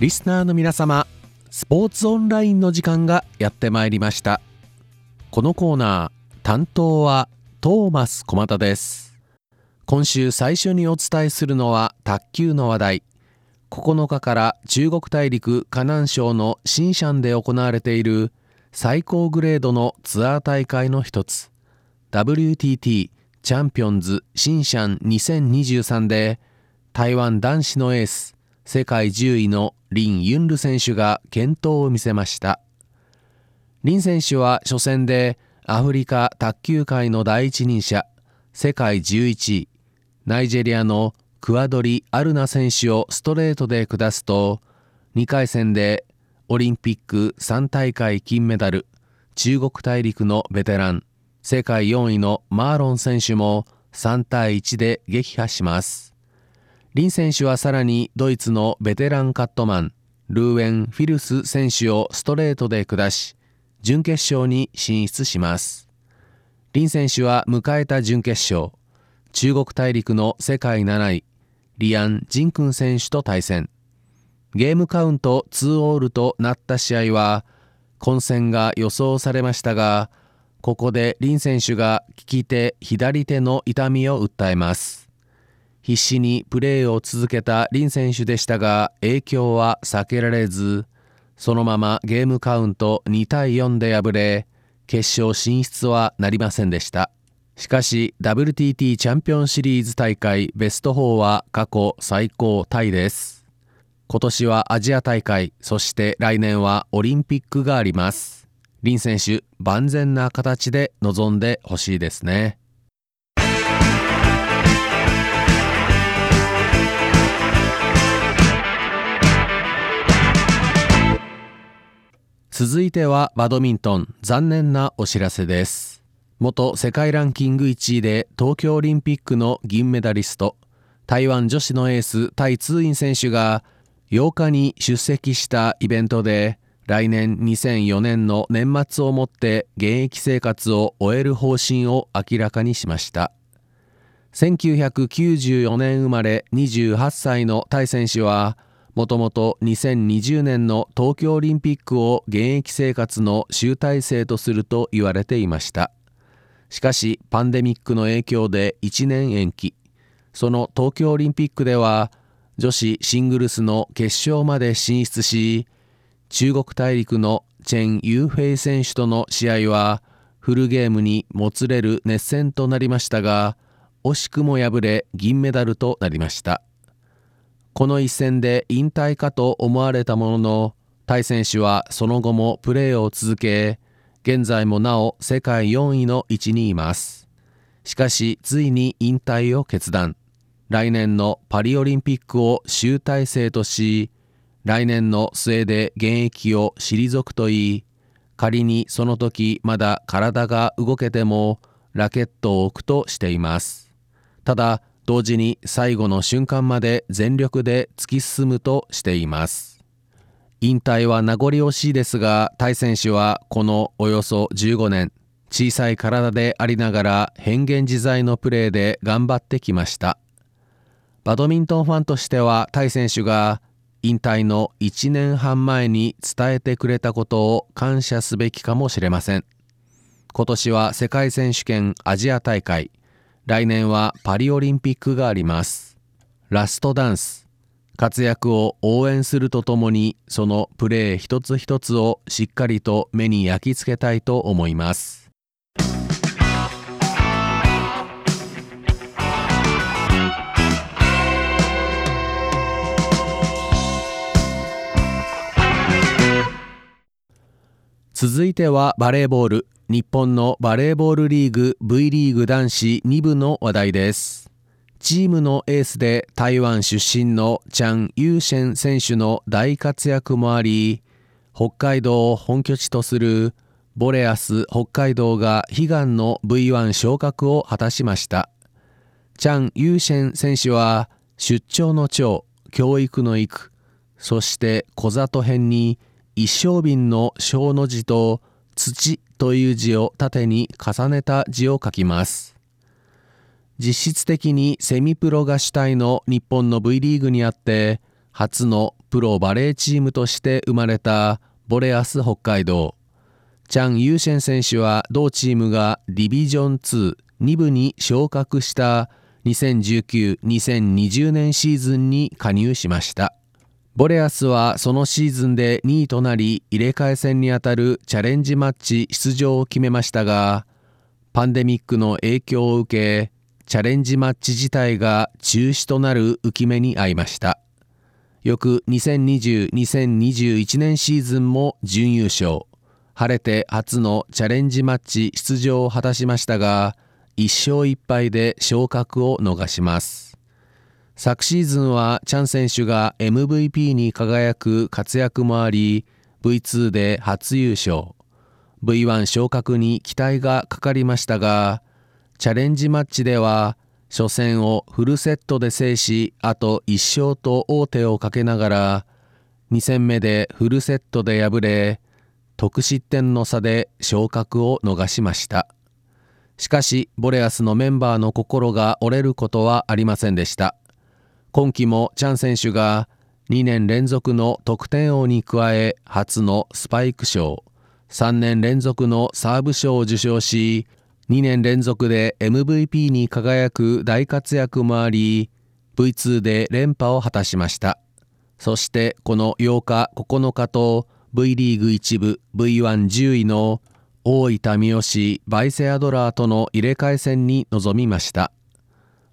リスナーの皆様スポーツオンラインの時間がやってまいりました。このコーナー担当はトーマス小又です。今週最初にお伝えするのは卓球の話題。9日から中国大陸河南省のシンシャンで行われている最高グレードのツアー大会の一つ。WTT チャンピオンズシンシャン2023で台湾男子のエース世界10位のリン・ユンル選手が健闘を見せました。リン選手は初戦でアフリカ卓球界の第一人者世界11位ナイジェリアのクアドリ・アルナ選手をストレートで下すと2回戦でオリンピック3大会金メダル中国大陸のベテラン世界4位のマーロン選手も3対1で撃破します。リン選手はさらにドイツのベテランカットマンルーエン・フィルス選手をストレートで下し準決勝に進出します。リン選手は迎えた準決勝中国大陸の世界7位リアン・ジンクン選手と対戦。ゲームカウント2オールとなった試合は混戦が予想されましたがここでリン選手が利き手左手の痛みを訴えます。必死にプレーを続けたリン選手でしたが影響は避けられずそのままゲームカウント2対4で敗れ決勝進出はなりませんでした。しかし WTT チャンピオンシリーズ大会ベスト4は過去最高タイです。今年はアジア大会そして来年はオリンピックがあります。リン選手万全な形で臨んでほしいですね。続いてはバドミントン残念なお知らせです。元世界ランキング1位で東京オリンピックの銀メダリスト台湾女子のエースタイ・ツーイン選手が8日に出席したイベントで来年2004年の年末をもって現役生活を終える方針を明らかにしました。1994年生まれ28歳のタイ選手はもともと2020年の東京オリンピックを現役生活の集大成とすると言われていました。しかしパンデミックの影響で1年延期。その東京オリンピックでは女子シングルスの決勝まで進出し中国大陸のチェン・ユーフェイ選手との試合はフルゲームにもつれる熱戦となりましたが惜しくも敗れ銀メダルとなりました。この一戦で引退かと思われたもののタイ選手はその後もプレーを続け現在もなお世界4位の位置にいます。しかしついに引退を決断。来年のパリオリンピックを集大成とし来年の末で現役を退くといい。仮にその時まだ体が動けてもラケットを置くとしています。ただ同時に最後の瞬間まで全力で突き進むとしています。引退は名残惜しいですがタイ選手はこのおよそ15年小さい体でありながら変幻自在のプレーで頑張ってきました。バドミントンファンとしてはタイ選手が引退の1年半前に伝えてくれたことを感謝すべきかもしれません。今年は世界選手権アジア大会。来年はパリオリンピックがあります。ラストダンス。活躍を応援するとともにそのプレー一つ一つをしっかりと目に焼き付けたいと思います。続いてはバレーボール。日本のバレーボールリーグ V リーグ男子2部の話題です。チームのエースで台湾出身のチャン・ユーシェン選手の大活躍もあり北海道を本拠地とするボレアス北海道が悲願の V1 昇格を果たしました。チャン・ユーシェン選手は出張の長教育の育そして小里編に一升瓶の小の字と土という字を縦に重ねた字を書きます。実質的にセミプロが主体の日本の V リーグにあって初のプロバレーチームとして生まれたボレアス北海道。チャン・ユーシェン選手は同チームがディビジョン22部に昇格した2019-2020年シーズンに加入しました。ボレアスはそのシーズンで2位となり入れ替え戦にあたるチャレンジマッチ出場を決めましたがパンデミックの影響を受けチャレンジマッチ自体が中止となる浮き目に遭いました。翌2020-2021年シーズンも準優勝。晴れて初のチャレンジマッチ出場を果たしましたが1勝1敗で昇格を逃します。昨シーズンはチャン選手が MVP に輝く活躍もあり V2 で初優勝。V1 昇格に期待がかかりましたがチャレンジマッチでは初戦をフルセットで制しあと1勝と王手をかけながら2戦目でフルセットで敗れ得失点の差で昇格を逃しました。しかしボレアスのメンバーの心が折れることはありませんでした。今季もチャン選手が2年連続の得点王に加え初のスパイク賞。3年連続のサーブ賞を受賞し2年連続で MVP に輝く大活躍もあり V2 で連覇を果たしました。そしてこの8日9日と V リーグ1部 V110 位の大分三好バイセアドラーとの入れ替え戦に臨みました。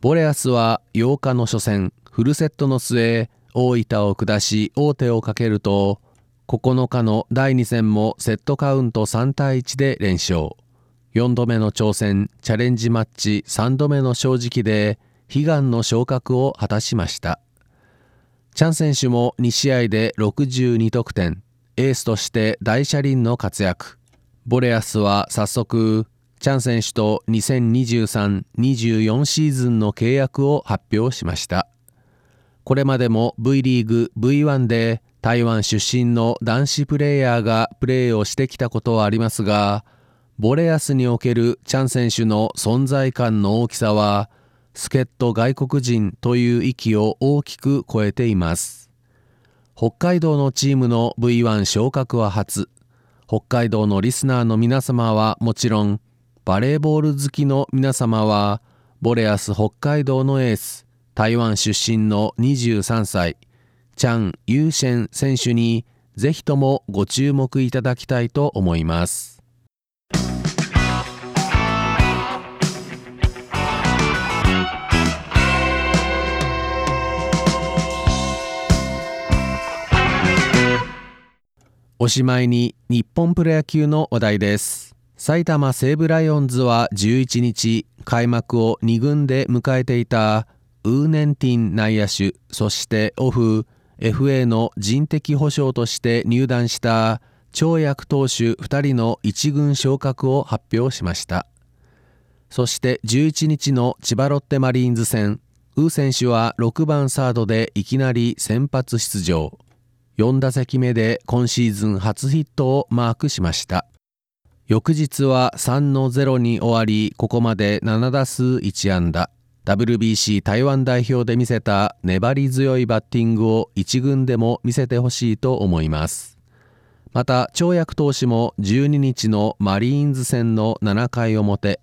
ボレアスは8日の初戦。フルセットの末大分を下し王手をかけると9日の第2戦もセットカウント3対1で連勝。4度目の挑戦チャレンジマッチ3度目の正直で悲願の昇格を果たしました。チャン選手も2試合で62得点。エースとして大車輪の活躍。ボレアスは早速チャン選手と2023-24シーズンの契約を発表しました。これまでも V リーグ V1 で台湾出身の男子プレーヤーがプレーをしてきたことはありますがボレアスにおけるチャン選手の存在感の大きさは助っ人外国人という域を大きく超えています。北海道のチームの V1 昇格は初。北海道のリスナーの皆様はもちろんバレーボール好きの皆様はボレアス北海道のエース。台湾出身の23歳チャン・ユーシェン選手にぜひともご注目いただきたいと思います。おしまいに日本プロ野球の話題です。埼玉西武ライオンズは11日開幕を2軍で迎えていたウーネンティン内野手そしてオフ FA の人的保障として入団した長役投手2人の1軍昇格を発表しました。そして11日の千葉ロッテマリーンズ戦ウー選手は6番サードでいきなり先発出場。4打席目で今シーズン初ヒットをマークしました。翌日は3の0に終わりここまで7打数1安打。WBC 台湾代表で見せた粘り強いバッティングを1軍でも見せてほしいと思います。また張奕投手も12日のマリーンズ戦の7回表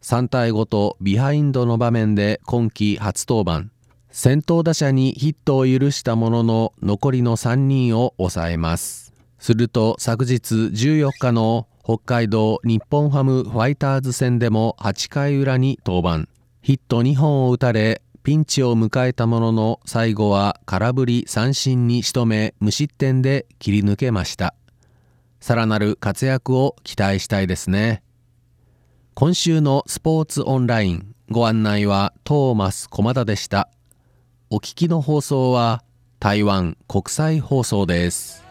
3対5とビハインドの場面で今季初登板。先頭打者にヒットを許したものの残りの3人を抑えます。すると昨日14日の北海道日本ハムファイターズ戦でも8回裏に登板。ヒット2本を打たれピンチを迎えたものの最後は空振り三振に仕留め無失点で切り抜けましたさらなる活躍を期待したいですね今週のスポーツオンラインご案内はトーマス駒田でしたお聞きの放送は台湾国際放送です